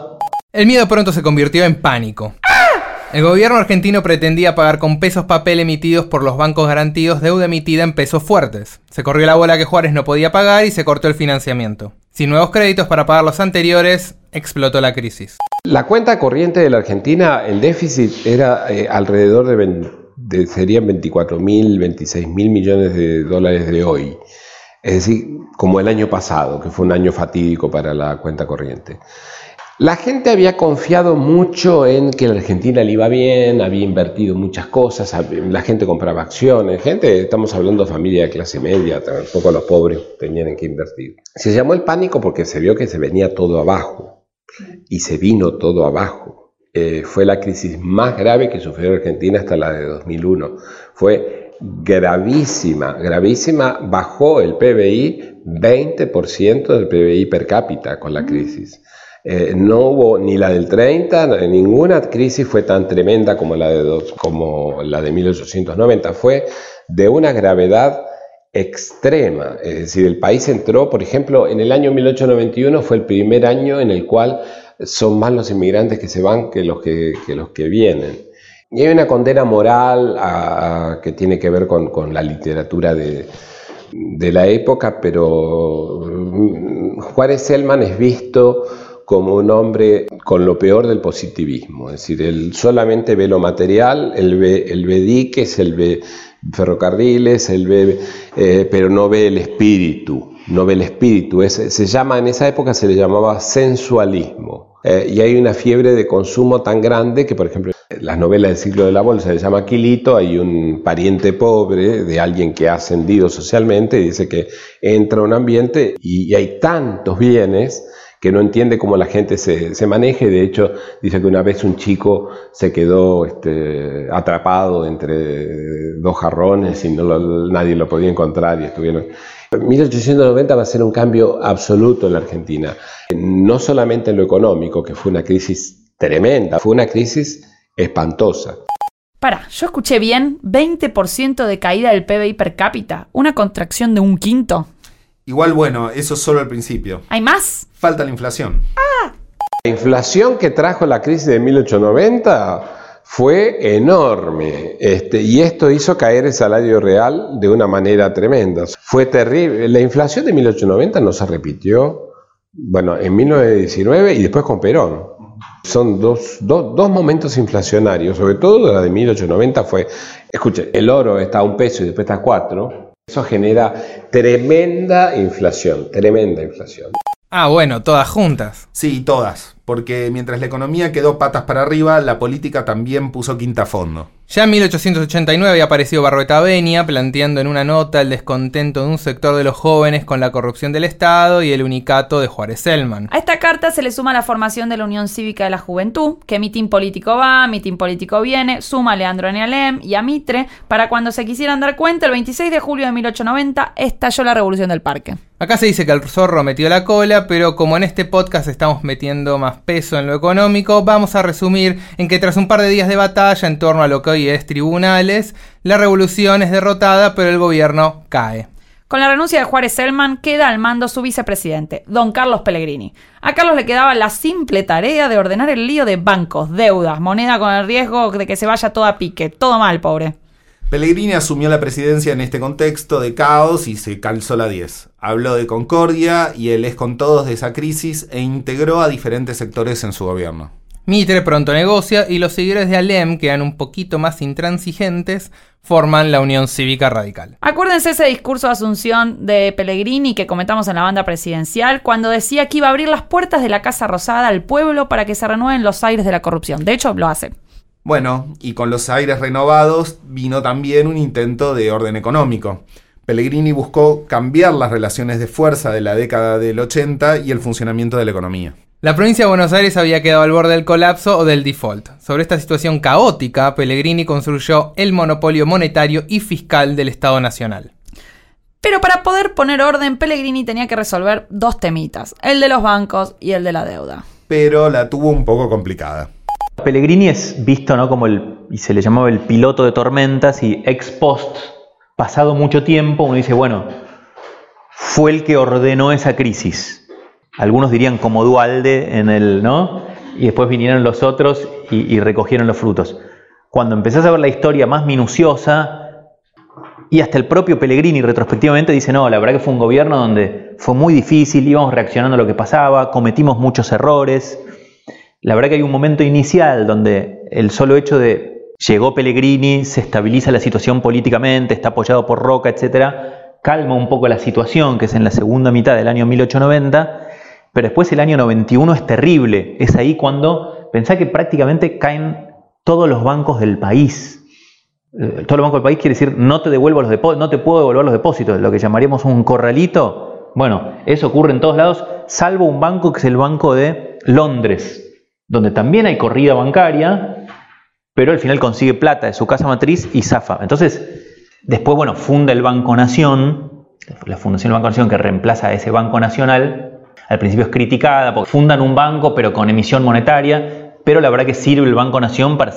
El miedo pronto se convirtió en pánico. El gobierno argentino pretendía pagar con pesos papel emitidos por los bancos garantidos deuda emitida en pesos fuertes. Se corrió la bola que Juárez no podía pagar y se cortó el financiamiento. Sin nuevos créditos para pagar los anteriores, explotó la crisis. La cuenta corriente de la Argentina, el déficit era eh, alrededor de, de serían 24 mil, 26 mil millones de dólares de hoy. Es decir, como el año pasado, que fue un año fatídico para la cuenta corriente. La gente había confiado mucho en que la Argentina le iba bien, había invertido muchas cosas, la gente compraba acciones, gente, estamos hablando de familia de clase media, tampoco los pobres tenían que invertir. Se llamó el pánico porque se vio que se venía todo abajo y se vino todo abajo. Eh, fue la crisis más grave que sufrió Argentina hasta la de 2001. Fue gravísima, gravísima, bajó el PBI 20% del PBI per cápita con la crisis. Eh, no hubo ni la del 30, ninguna crisis fue tan tremenda como la, de como la de 1890. Fue de una gravedad extrema. Es decir, el país entró, por ejemplo, en el año 1891 fue el primer año en el cual son más los inmigrantes que se van que los que, los que vienen. Y hay una condena moral que tiene que ver con, con la literatura de, de la época, pero Juárez Selman es visto como un hombre con lo peor del positivismo, es decir, él solamente ve lo material, él ve, él ve diques, él ve ferrocarriles, él ve, eh, pero no ve el espíritu, no ve el espíritu, es, se llama, en esa época se le llamaba sensualismo, eh, y hay una fiebre de consumo tan grande que, por ejemplo, las novelas del ciclo de la bolsa se llama Aquilito, hay un pariente pobre de alguien que ha ascendido socialmente y dice que entra a un ambiente y hay tantos bienes que no entiende cómo la gente se, se maneje. De hecho, dice que una vez un chico se quedó este, atrapado entre dos jarrones y nadie lo podía encontrar y estuvieron... 1890 va a ser un cambio absoluto en la Argentina, no solamente en lo económico, que fue una crisis tremenda, fue una crisis espantosa. Para, yo escuché bien, 20% de caída del PBI per cápita, una contracción de un quinto. Igual, bueno, eso es solo el principio. ¿Hay más? Falta la inflación. La inflación que trajo la crisis de 1890 fue enorme este, y esto hizo caer el salario real de una manera tremenda. Fue terrible. La inflación de 1890 no se repitió, bueno, en 1919 y después con Perón. Son dos, dos- dos momentos inflacionarios, sobre todo la de 1890 fue, escuche, el oro está a un peso y después está a cuatro. Eso genera tremenda inflación, tremenda inflación. Ah, bueno, todas juntas. Sí, todas. Porque mientras la economía quedó patas para arriba, la política también puso quinta fondo. Ya en 1889 había aparecido Barrueta Benia planteando en una nota el descontento de un sector de los jóvenes con la corrupción del Estado y el unicato de Juárez Selman. A esta carta se le suma la formación de la Unión Cívica de la Juventud, que mitin político va, mitin político viene, suma a Leandro Nealem y a Mitre, para cuando se quisieran dar cuenta, el 26 de julio de 1890 estalló la Revolución del Parque. Acá se dice que el zorro metió la cola, pero como en este podcast estamos metiendo más peso en lo económico, vamos a resumir en que tras un par de días de batalla en torno a lo que hoy es tribunales, la revolución es derrotada, pero el gobierno cae. Con la renuncia de Juárez Selman queda al mando su vicepresidente, don Carlos Pellegrini. A Carlos le quedaba la simple tarea de ordenar el lío de bancos, deudas, moneda con el riesgo de que se vaya todo a pique. Todo mal, pobre. Pellegrini asumió la presidencia en este contexto de caos y se calzó la 10. Habló de concordia y él es con todos de esa crisis e integró a diferentes sectores en su gobierno. Mitre pronto negocia y los seguidores de Alem, que eran un poquito más intransigentes, forman la Unión Cívica Radical. Acuérdense ese discurso de asunción de Pellegrini que comentamos en la banda presidencial cuando decía que iba a abrir las puertas de la Casa Rosada al pueblo para que se renueven los aires de la corrupción. De hecho, lo hace. Bueno, y con los aires renovados vino también un intento de orden económico. Pellegrini buscó cambiar las relaciones de fuerza de la década del 80 y el funcionamiento de la economía. La provincia de Buenos Aires había quedado al borde del colapso o del default. Sobre esta situación caótica, Pellegrini construyó el monopolio monetario y fiscal del Estado Nacional. Pero para poder poner orden, Pellegrini tenía que resolver dos temitas, el de los bancos y el de la deuda. Pero la tuvo un poco complicada. Pellegrini es visto ¿no? como el, y se le llamaba el piloto de tormentas y ex post, pasado mucho tiempo, uno dice, bueno, fue el que ordenó esa crisis. Algunos dirían como Dualde en el, ¿no? Y después vinieron los otros y, recogieron los frutos. Cuando empezás a ver la historia más minuciosa, y hasta el propio Pellegrini retrospectivamente dice, no, la verdad que fue un gobierno donde fue muy difícil, íbamos reaccionando a lo que pasaba, cometimos muchos errores. La verdad que hay un momento inicial donde el solo hecho de llegó Pellegrini, se estabiliza la situación políticamente, está apoyado por Roca, etcétera, calma un poco la situación, que es en la segunda mitad del año 1890, pero después el año 91 es terrible. Es ahí cuando pensá que prácticamente caen todos los bancos del país. Eh, Todos los bancos del país quiere decir no te devuelvo los depósitos, no te puedo devolver los depósitos, lo que llamaríamos un corralito. Bueno, eso ocurre en todos lados, salvo un banco que es el Banco de Londres, donde también hay corrida bancaria, pero al final consigue plata de su casa matriz y zafa. Entonces, después, bueno, funda el Banco Nación, la Fundación del Banco Nación que reemplaza a ese Banco Nacional. Al principio es criticada porque fundan un banco pero con emisión monetaria, pero la verdad que sirve el Banco Nación para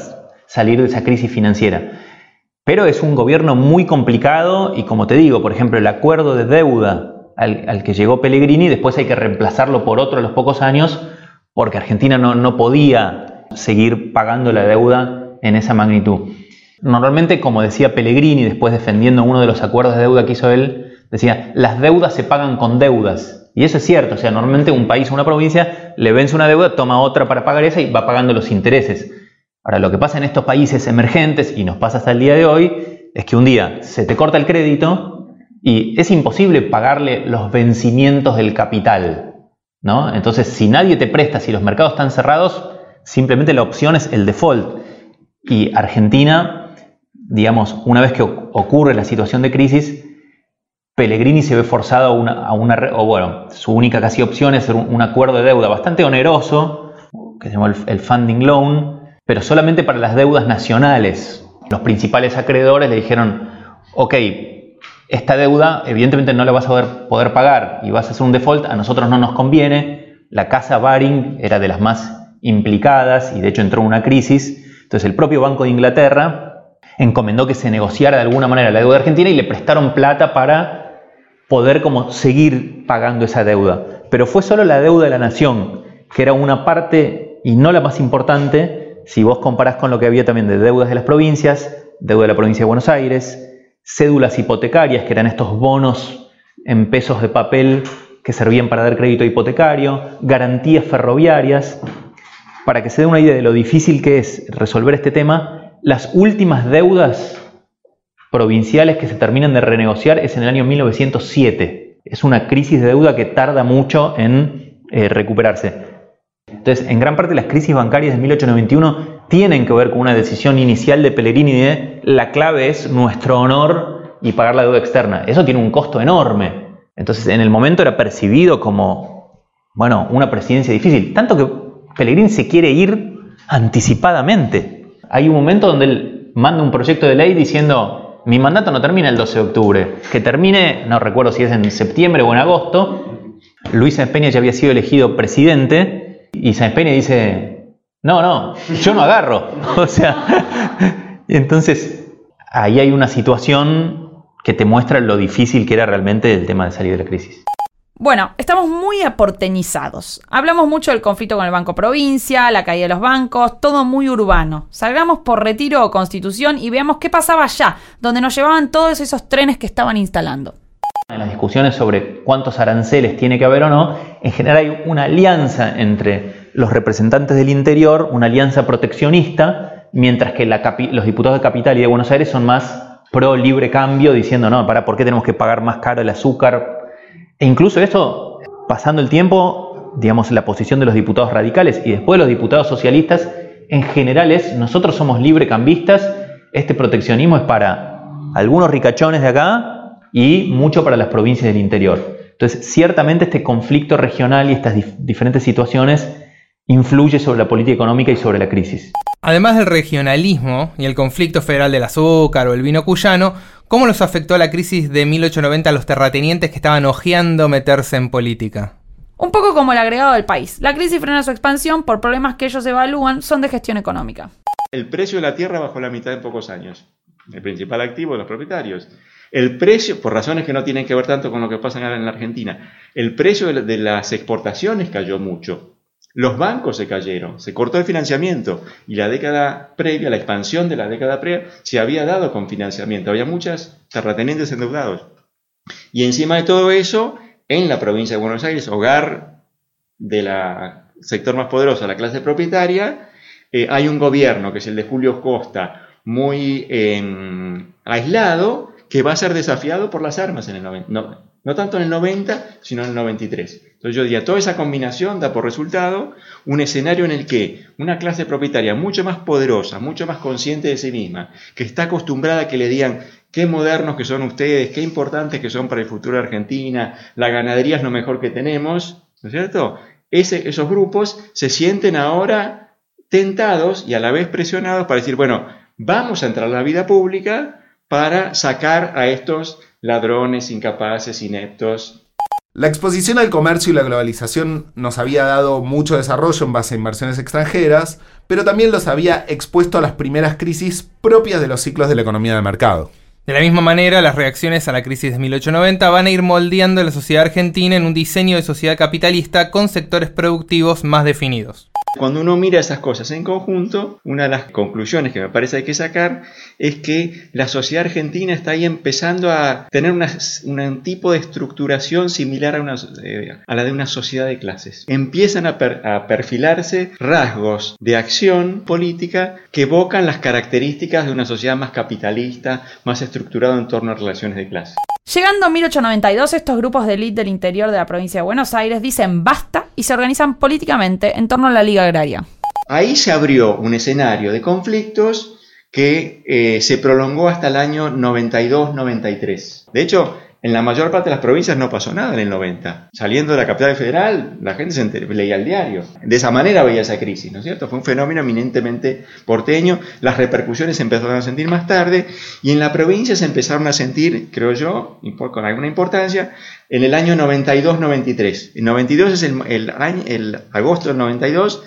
salir de esa crisis financiera. Pero es un gobierno muy complicado y como te digo, por ejemplo, el acuerdo de deuda al, que llegó Pellegrini, después hay que reemplazarlo por otro a los pocos años porque Argentina no podía seguir pagando la deuda en esa magnitud. Normalmente, como decía Pellegrini, después defendiendo uno de los acuerdos de deuda que hizo él, decía, las deudas se pagan con deudas. Y eso es cierto, o sea, normalmente un país o una provincia le vence una deuda, toma otra para pagar esa y va pagando los intereses. Ahora, lo que pasa en estos países emergentes, y nos pasa hasta el día de hoy, es que un día se te corta el crédito y es imposible pagarle los vencimientos del capital. ¿no? Entonces, si nadie te presta, si los mercados están cerrados, simplemente la opción es el default. Y Argentina, digamos, una vez que ocurre la situación de crisis, Pellegrini se ve forzado a una, a una o bueno, su única casi opción es un, un acuerdo de deuda bastante oneroso, que se llama el, el funding loan, pero solamente para las deudas nacionales. Los principales acreedores le dijeron, ok, esta deuda evidentemente no la vas a poder, poder pagar y vas a hacer un default, a nosotros no nos conviene. La casa Baring era de las más implicadas y de hecho entró en una crisis. Entonces el propio Banco de Inglaterra encomendó que se negociara de alguna manera la deuda argentina y le prestaron plata para poder como seguir pagando esa deuda. Pero fue solo la deuda de la nación, que era una parte y no la más importante, si vos comparás con lo que había también de deudas de las provincias, deuda de la provincia de Buenos Aires, cédulas hipotecarias, que eran estos bonos en pesos de papel que servían para dar crédito hipotecario, garantías ferroviarias. Para que se dé una idea de lo difícil que es resolver este tema, las últimas deudas provinciales que se terminan de renegociar es en el año 1907. Es una crisis de deuda que tarda mucho en eh, recuperarse. Entonces, en gran parte las crisis bancarias de 1891 tienen que ver con una decisión inicial de Pellegrini de la clave es nuestro honor y pagar la deuda externa. Eso tiene un costo enorme. Entonces, en el momento era percibido como, bueno, una presidencia difícil. Tanto que Pellegrini se quiere ir anticipadamente. Hay un momento donde él manda un proyecto de ley diciendo, mi mandato no termina el 12 de octubre, que termine, no recuerdo si es en septiembre o en agosto. Luis Peña ya había sido elegido presidente y Sáenz Peña dice, no, no, yo no agarro. *laughs* O sea, *laughs* entonces ahí hay una situación que te muestra lo difícil que era realmente el tema de salir de la crisis. Bueno, estamos muy aportenizados. Hablamos mucho del conflicto con el Banco Provincia, la caída de los bancos, todo muy urbano. Salgamos por retiro o constitución y veamos qué pasaba allá, donde nos llevaban todos esos trenes que estaban instalando. En las discusiones sobre cuántos aranceles tiene que haber o no, en general hay una alianza entre los representantes del interior, una alianza proteccionista, mientras que los diputados de Capital y de Buenos Aires son más pro libre cambio, diciendo, no, para, ¿por qué tenemos que pagar más caro el azúcar? E incluso esto, pasando el tiempo, digamos, la posición de los diputados radicales y después de los diputados socialistas, en general es, nosotros somos librecambistas, este proteccionismo es para algunos ricachones de acá y mucho para las provincias del interior. Entonces, ciertamente este conflicto regional y estas dif diferentes situaciones influye sobre la política económica y sobre la crisis. Además del regionalismo y el conflicto federal del azúcar o el vino cuyano, ¿cómo los afectó la crisis de 1890 a los terratenientes que estaban ojeando meterse en política? Un poco como el agregado del país. La crisis frena su expansión por problemas que ellos evalúan son de gestión económica. El precio de la tierra bajó la mitad en pocos años. El principal activo de los propietarios. El precio, por razones que no tienen que ver tanto con lo que pasa en la Argentina, el precio de las exportaciones cayó mucho. Los bancos se cayeron, se cortó el financiamiento y la década previa, la expansión de la década previa, se había dado con financiamiento. Había muchas terratenientes endeudados. Y encima de todo eso, en la provincia de Buenos Aires, hogar del sector más poderoso, la clase propietaria, eh, hay un gobierno, que es el de Julio Costa, muy eh, aislado, que va a ser desafiado por las armas en el 90. No, no tanto en el 90, sino en el 93. Entonces yo diría, toda esa combinación da por resultado un escenario en el que una clase propietaria mucho más poderosa, mucho más consciente de sí misma, que está acostumbrada a que le digan qué modernos que son ustedes, qué importantes que son para el futuro de Argentina, la ganadería es lo mejor que tenemos, ¿no es cierto? Esos grupos se sienten ahora tentados y a la vez presionados para decir, bueno, vamos a entrar a la vida pública para sacar a estos ladrones, incapaces, ineptos. La exposición al comercio y la globalización nos había dado mucho desarrollo en base a inversiones extranjeras, pero también los había expuesto a las primeras crisis propias de los ciclos de la economía de mercado. De la misma manera, las reacciones a la crisis de 1890 van a ir moldeando la sociedad argentina en un diseño de sociedad capitalista con sectores productivos más definidos. Cuando uno mira esas cosas en conjunto, una de las conclusiones que me parece hay que sacar es que la sociedad argentina está ahí empezando a tener un tipo de estructuración similar a, una, eh, a, la de una sociedad de clases. Empiezan a, per, a perfilarse rasgos de acción política que evocan las características de una sociedad más capitalista, más estructurada en torno a relaciones de clase. Llegando a 1892, estos grupos de élite del interior de la provincia de Buenos Aires dicen basta y se organizan políticamente en torno a la Liga Agraria. Ahí se abrió un escenario de conflictos que eh, se prolongó hasta el año 92-93. De hecho, en la mayor parte de las provincias no pasó nada en el 90. Saliendo de la capital federal, la gente se leía el diario. De esa manera veía esa crisis, ¿no es cierto? Fue un fenómeno eminentemente porteño. Las repercusiones se empezaron a sentir más tarde y en la provincia se empezaron a sentir, creo yo, con alguna importancia, en el año 92-93. El 92 es el, el, año, el agosto del 92,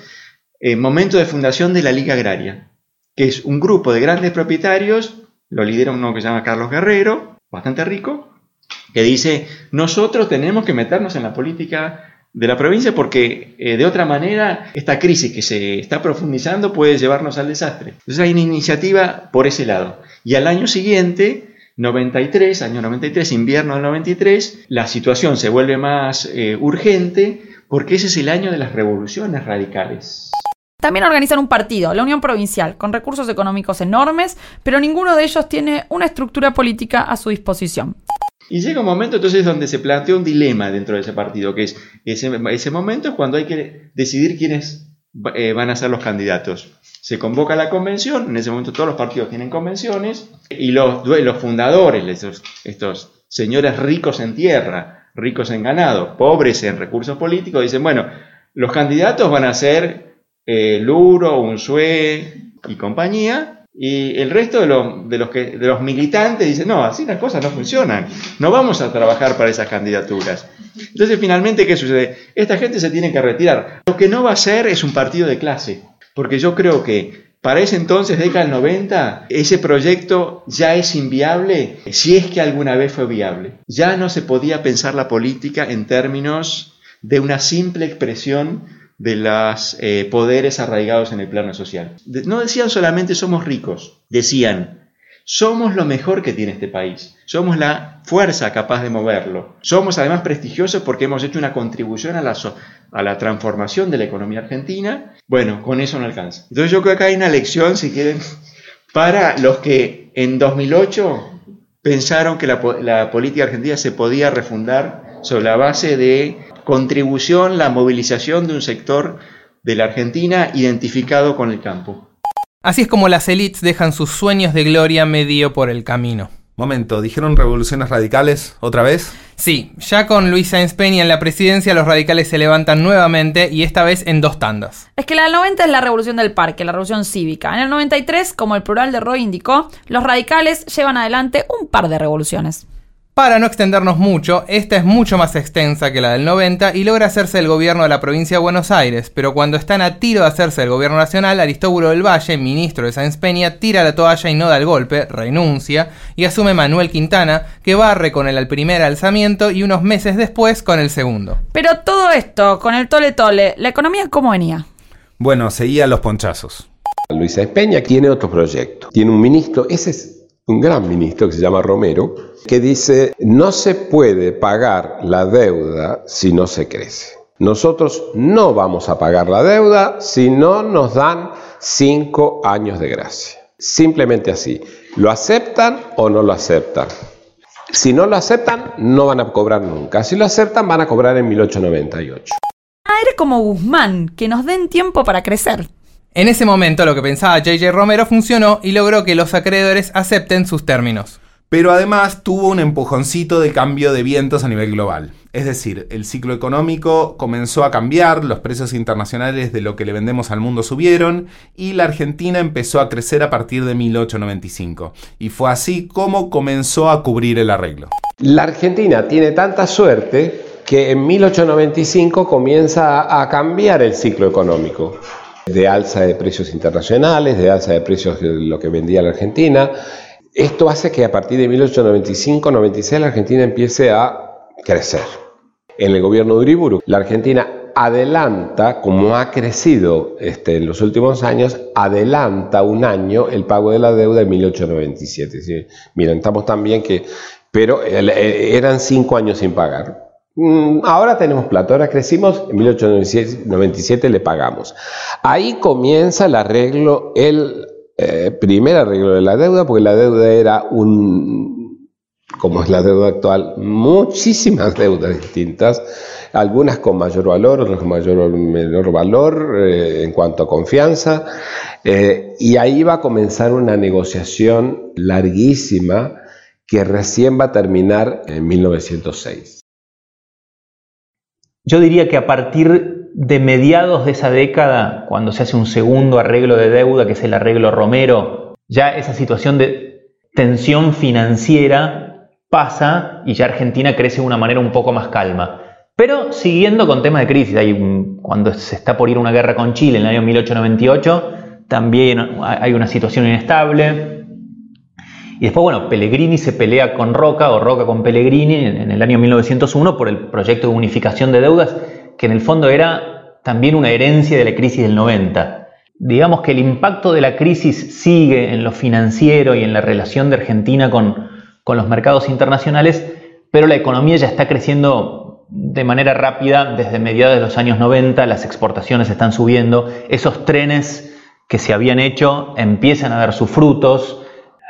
eh, momento de fundación de la Liga Agraria, que es un grupo de grandes propietarios, lo lidera uno que se llama Carlos Guerrero, bastante rico, que dice, nosotros tenemos que meternos en la política de la provincia porque eh, de otra manera esta crisis que se está profundizando puede llevarnos al desastre. Entonces hay una iniciativa por ese lado. Y al año siguiente, 93, año 93, invierno del 93, la situación se vuelve más eh, urgente porque ese es el año de las revoluciones radicales. También organizan un partido, la Unión Provincial, con recursos económicos enormes, pero ninguno de ellos tiene una estructura política a su disposición. Y llega un momento entonces donde se plantea un dilema dentro de ese partido, que es ese, momento es cuando hay que decidir quiénes eh, van a ser los candidatos. Se convoca la convención, en ese momento todos los partidos tienen convenciones, y los, fundadores, estos, estos señores ricos en tierra, ricos en ganado, pobres en recursos políticos, dicen, bueno, los candidatos van a ser eh, Luro, Unzué y compañía, y el resto de, los de los militantes dicen, no, así las cosas no funcionan, no vamos a trabajar para esas candidaturas. Entonces, finalmente, ¿qué sucede? Esta gente se tiene que retirar. Lo que no va a ser es un partido de clase, porque yo creo que para ese entonces, década del 90, ese proyecto ya es inviable si es que alguna vez fue viable. Ya no se podía pensar la política en términos de una simple expresión de los eh, poderes arraigados en el plano social. no decían solamente somos ricos, decían somos lo mejor que tiene este país, somos la fuerza capaz de moverlo, somos además prestigiosos porque hemos hecho una contribución a la, a la transformación de la economía argentina. Bueno, con eso no alcanza. Entonces yo creo que hay una lección, si quieren, para los que en 2008 pensaron que la, la política argentina se podía refundar sobre la base de contribución, la movilización de un sector de la Argentina identificado con el campo. Así es como las élites dejan sus sueños de gloria medio por el camino. Momento, ¿dijeron revoluciones radicales otra vez? Sí, ya con Luis Sáenz Peña en la presidencia, los radicales se levantan nuevamente y esta vez en dos tandas. Es que la del 90 es la revolución del parque, la revolución cívica. En el 93, como el plural de Roy indicó, los radicales llevan adelante un par de revoluciones. Para no extendernos mucho, esta es mucho más extensa que la del 90 y logra hacerse el gobierno de la provincia de Buenos Aires, pero cuando están a tiro de hacerse el gobierno nacional, Aristóbulo del Valle, ministro de Sáenz Peña, tira la toalla y no da el golpe, renuncia, y asume Manuel Quintana, que barre con el primer alzamiento y unos meses después con el segundo. Pero todo esto, con el tole tole, ¿la economía cómo venía? Bueno, seguía los ponchazos. Luis Sáenz Peña tiene otro proyecto, tiene un ministro, ese es un gran ministro que se llama Romero, que dice, no se puede pagar la deuda si no se crece. Nosotros no vamos a pagar la deuda si no nos dan cinco años de gracia. Simplemente así. ¿Lo aceptan o no lo aceptan? Si no lo aceptan, no van a cobrar nunca. Si lo aceptan, van a cobrar en 1898. Ah, era como Guzmán, que nos den tiempo para crecer. En ese momento lo que pensaba JJ Romero funcionó y logró que los acreedores acepten sus términos. Pero además tuvo un empujoncito de cambio de vientos a nivel global. Es decir, el ciclo económico comenzó a cambiar, los precios internacionales de lo que le vendemos al mundo subieron y la Argentina empezó a crecer a partir de 1895. Y fue así como comenzó a cubrir el arreglo. La Argentina tiene tanta suerte que en 1895 comienza a cambiar el ciclo económico de alza de precios internacionales, de alza de precios de lo que vendía la Argentina. Esto hace que a partir de 1895-96 la Argentina empiece a crecer. En el gobierno de Uriburu, la Argentina adelanta, como ha crecido este, en los últimos años, adelanta un año el pago de la deuda en 1897. ¿sí? Miren, estamos también que, pero eh, eran cinco años sin pagar. Mm, ahora tenemos plata, ahora crecimos, en 1897 le pagamos. Ahí comienza el arreglo, el eh, primer arreglo de la deuda, porque la deuda era un, como es la deuda actual, muchísimas *laughs* deudas distintas, algunas con mayor valor, otras con mayor o menor valor eh, en cuanto a confianza, eh, y ahí va a comenzar una negociación larguísima que recién va a terminar en 1906. Yo diría que a partir de mediados de esa década, cuando se hace un segundo arreglo de deuda, que es el arreglo Romero, ya esa situación de tensión financiera pasa y ya Argentina crece de una manera un poco más calma. Pero siguiendo con temas de crisis, hay cuando se está por ir una guerra con Chile en el año 1898, también hay una situación inestable, y después, bueno, Pellegrini se pelea con Roca o Roca con Pellegrini en, el año 1901 por el proyecto de unificación de deudas, que en el fondo era también una herencia de la crisis del 90. Digamos que el impacto de la crisis sigue en lo financiero y en la relación de Argentina con, con los mercados internacionales, pero la economía ya está creciendo de manera rápida desde mediados de los años 90, las exportaciones están subiendo, esos trenes que se habían hecho empiezan a dar sus frutos,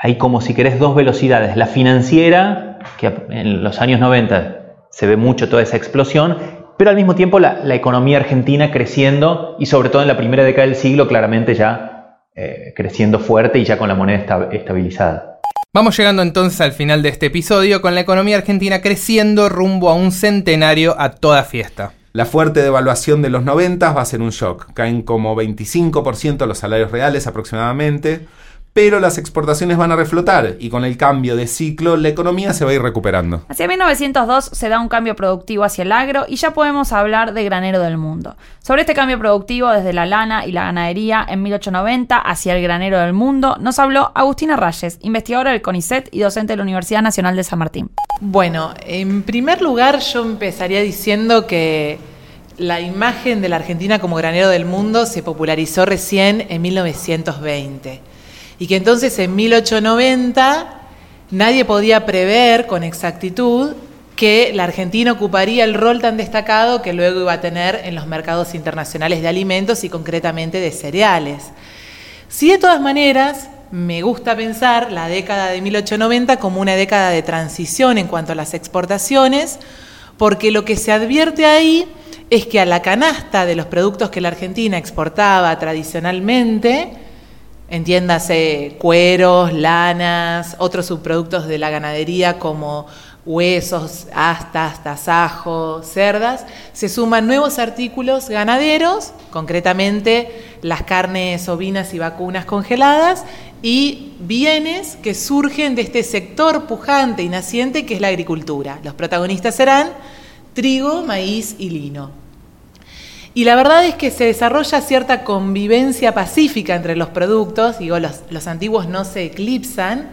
hay como si querés dos velocidades. La financiera, que en los años 90 se ve mucho toda esa explosión, pero al mismo tiempo la, economía argentina creciendo y sobre todo en la primera década del siglo claramente ya eh, creciendo fuerte y ya con la moneda estabilizada. Vamos llegando entonces al final de este episodio con la economía argentina creciendo rumbo a un centenario a toda fiesta. La fuerte devaluación de los 90 va a ser un shock. Caen como 25% los salarios reales aproximadamente pero las exportaciones van a reflotar y con el cambio de ciclo la economía se va a ir recuperando. Hacia 1902 se da un cambio productivo hacia el agro y ya podemos hablar de granero del mundo. Sobre este cambio productivo desde la lana y la ganadería en 1890 hacia el granero del mundo nos habló Agustina Rayes, investigadora del CONICET y docente de la Universidad Nacional de San Martín. Bueno, en primer lugar yo empezaría diciendo que la imagen de la Argentina como granero del mundo se popularizó recién en 1920 y que entonces en 1890 nadie podía prever con exactitud que la Argentina ocuparía el rol tan destacado que luego iba a tener en los mercados internacionales de alimentos y concretamente de cereales. Sí, de todas maneras, me gusta pensar la década de 1890 como una década de transición en cuanto a las exportaciones, porque lo que se advierte ahí es que a la canasta de los productos que la Argentina exportaba tradicionalmente, entiéndase cueros, lanas, otros subproductos de la ganadería como huesos, astas, tasajos, cerdas, se suman nuevos artículos ganaderos, concretamente las carnes ovinas y vacunas congeladas, y bienes que surgen de este sector pujante y naciente que es la agricultura. Los protagonistas serán trigo, maíz y lino. Y la verdad es que se desarrolla cierta convivencia pacífica entre los productos, digo, los, antiguos no se eclipsan,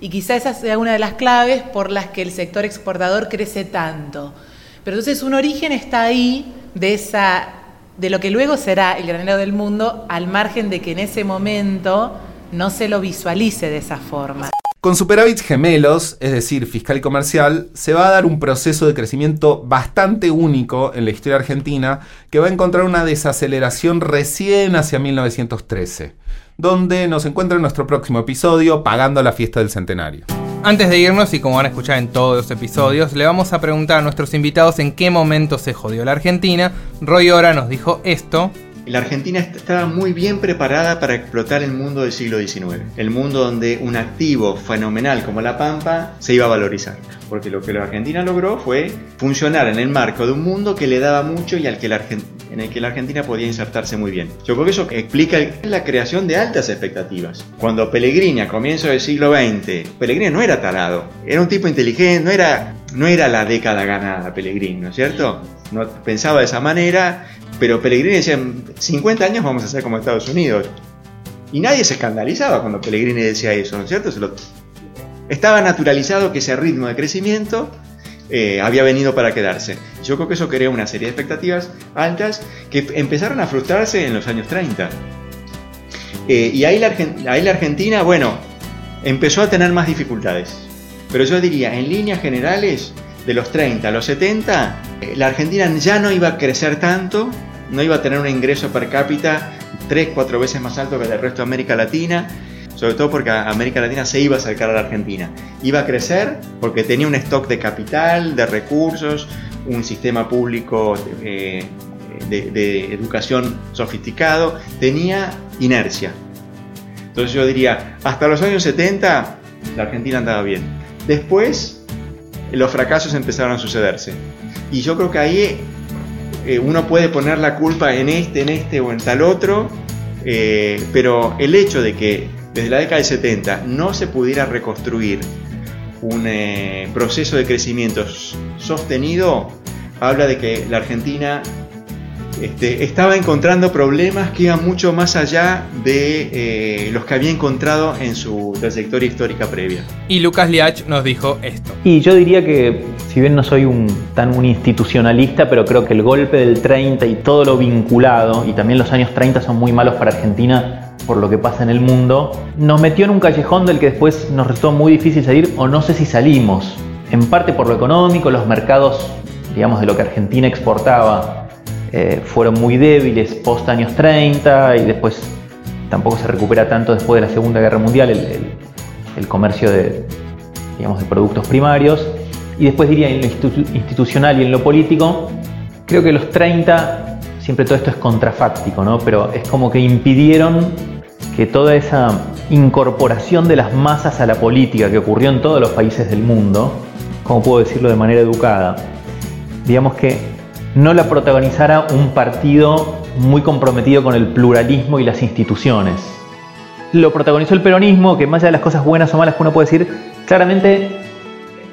y quizá esa sea una de las claves por las que el sector exportador crece tanto. Pero entonces un origen está ahí de esa de lo que luego será el granero del mundo, al margen de que en ese momento no se lo visualice de esa forma. Con superávits gemelos, es decir, fiscal y comercial, se va a dar un proceso de crecimiento bastante único en la historia argentina que va a encontrar una desaceleración recién hacia 1913, donde nos encuentra en nuestro próximo episodio pagando la fiesta del centenario. Antes de irnos, y como van a escuchar en todos los episodios, le vamos a preguntar a nuestros invitados en qué momento se jodió la Argentina. Roy Ora nos dijo esto la Argentina estaba muy bien preparada para explotar el mundo del siglo XIX, el mundo donde un activo fenomenal como la pampa se iba a valorizar, porque lo que la Argentina logró fue funcionar en el marco de un mundo que le daba mucho y al que la en el que la Argentina podía insertarse muy bien. Yo creo que eso explica la creación de altas expectativas. Cuando Pellegrini a comienzos del siglo XX, Pellegrini no era talado, era un tipo inteligente, no era, no era la década ganada Pellegrini, ¿no es cierto? No pensaba de esa manera, pero Pellegrini decía, en 50 años vamos a ser como Estados Unidos. Y nadie se escandalizaba cuando Pellegrini decía eso, ¿no es cierto? Estaba naturalizado que ese ritmo de crecimiento eh, había venido para quedarse. Yo creo que eso creó una serie de expectativas altas que empezaron a frustrarse en los años 30. Eh, y ahí ahí la Argentina, bueno, empezó a tener más dificultades. Pero yo diría, en líneas generales, de los 30 a los 70, eh, la Argentina ya no iba a crecer tanto, no iba a tener un ingreso per cápita 3, 4 veces más alto que el resto de América Latina, sobre todo porque América Latina se iba a acercar a la Argentina. Iba a crecer porque tenía un stock de capital, de recursos, un sistema público eh, de, educación sofisticado, tenía inercia. Entonces yo diría, hasta los años 70 la Argentina andaba bien. Después los fracasos empezaron a sucederse. Y yo creo que ahí eh, uno puede poner la culpa en este, en este o en tal otro, eh, pero el hecho de que desde la década del 70 no se pudiera reconstruir un eh, proceso de crecimiento sostenido, habla de que la Argentina este, estaba encontrando problemas que iban mucho más allá de eh, los que había encontrado en su trayectoria histórica previa. Y Lucas Liach nos dijo esto. Y yo diría que, si bien no soy un, tan un institucionalista, pero creo que el golpe del 30 y todo lo vinculado, y también los años 30 son muy malos para Argentina por lo que pasa en el mundo, nos metió en un callejón del que después nos resultó muy difícil salir, o no sé si salimos. En parte por lo económico, los mercados, digamos, de lo que Argentina exportaba eh, fueron muy débiles post años 30 y después tampoco se recupera tanto después de la Segunda Guerra Mundial el, comercio de, digamos, de productos primarios. Y después diría en lo institucional y en lo político, creo que los 30, siempre todo esto es contrafáctico, ¿no? pero es como que impidieron que toda esa incorporación de las masas a la política que ocurrió en todos los países del mundo, como puedo decirlo de manera educada, digamos que no la protagonizara un partido muy comprometido con el pluralismo y las instituciones. Lo protagonizó el peronismo, que más allá de las cosas buenas o malas que uno puede decir, claramente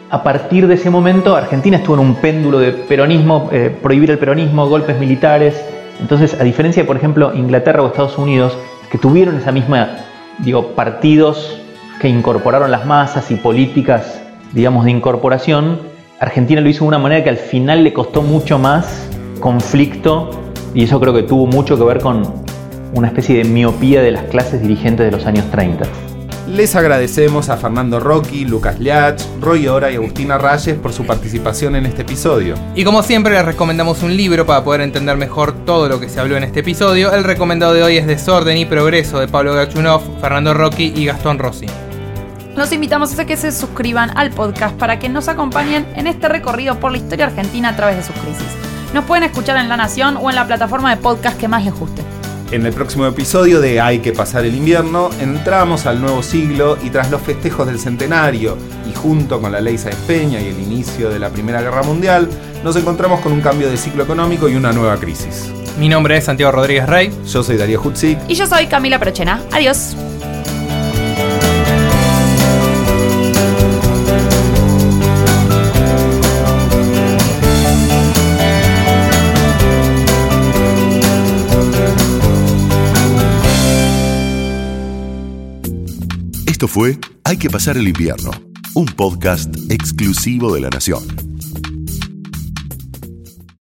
a partir de ese momento Argentina estuvo en un péndulo de peronismo, eh, prohibir el peronismo, golpes militares. Entonces, a diferencia de, por ejemplo, Inglaterra o Estados Unidos, que tuvieron esa misma, digo, partidos que incorporaron las masas y políticas, digamos, de incorporación, Argentina lo hizo de una manera que al final le costó mucho más conflicto y eso creo que tuvo mucho que ver con una especie de miopía de las clases dirigentes de los años 30. Les agradecemos a Fernando Rocky, Lucas Liach, Roy Ora y Agustina Rayes por su participación en este episodio. Y como siempre les recomendamos un libro para poder entender mejor todo lo que se habló en este episodio. El recomendado de hoy es Desorden y Progreso de Pablo Gachunov, Fernando Rocky y Gastón Rossi. Los invitamos a que se suscriban al podcast para que nos acompañen en este recorrido por la historia argentina a través de sus crisis. Nos pueden escuchar en La Nación o en la plataforma de podcast que más les guste. En el próximo episodio de Hay que pasar el invierno, entramos al nuevo siglo y tras los festejos del centenario y junto con la ley Sáenz Peña y el inicio de la Primera Guerra Mundial, nos encontramos con un cambio de ciclo económico y una nueva crisis. Mi nombre es Santiago Rodríguez Rey. Yo soy Darío Hutzik. Y yo soy Camila Prochena. Adiós. Esto fue Hay que pasar el invierno, un podcast exclusivo de la Nación.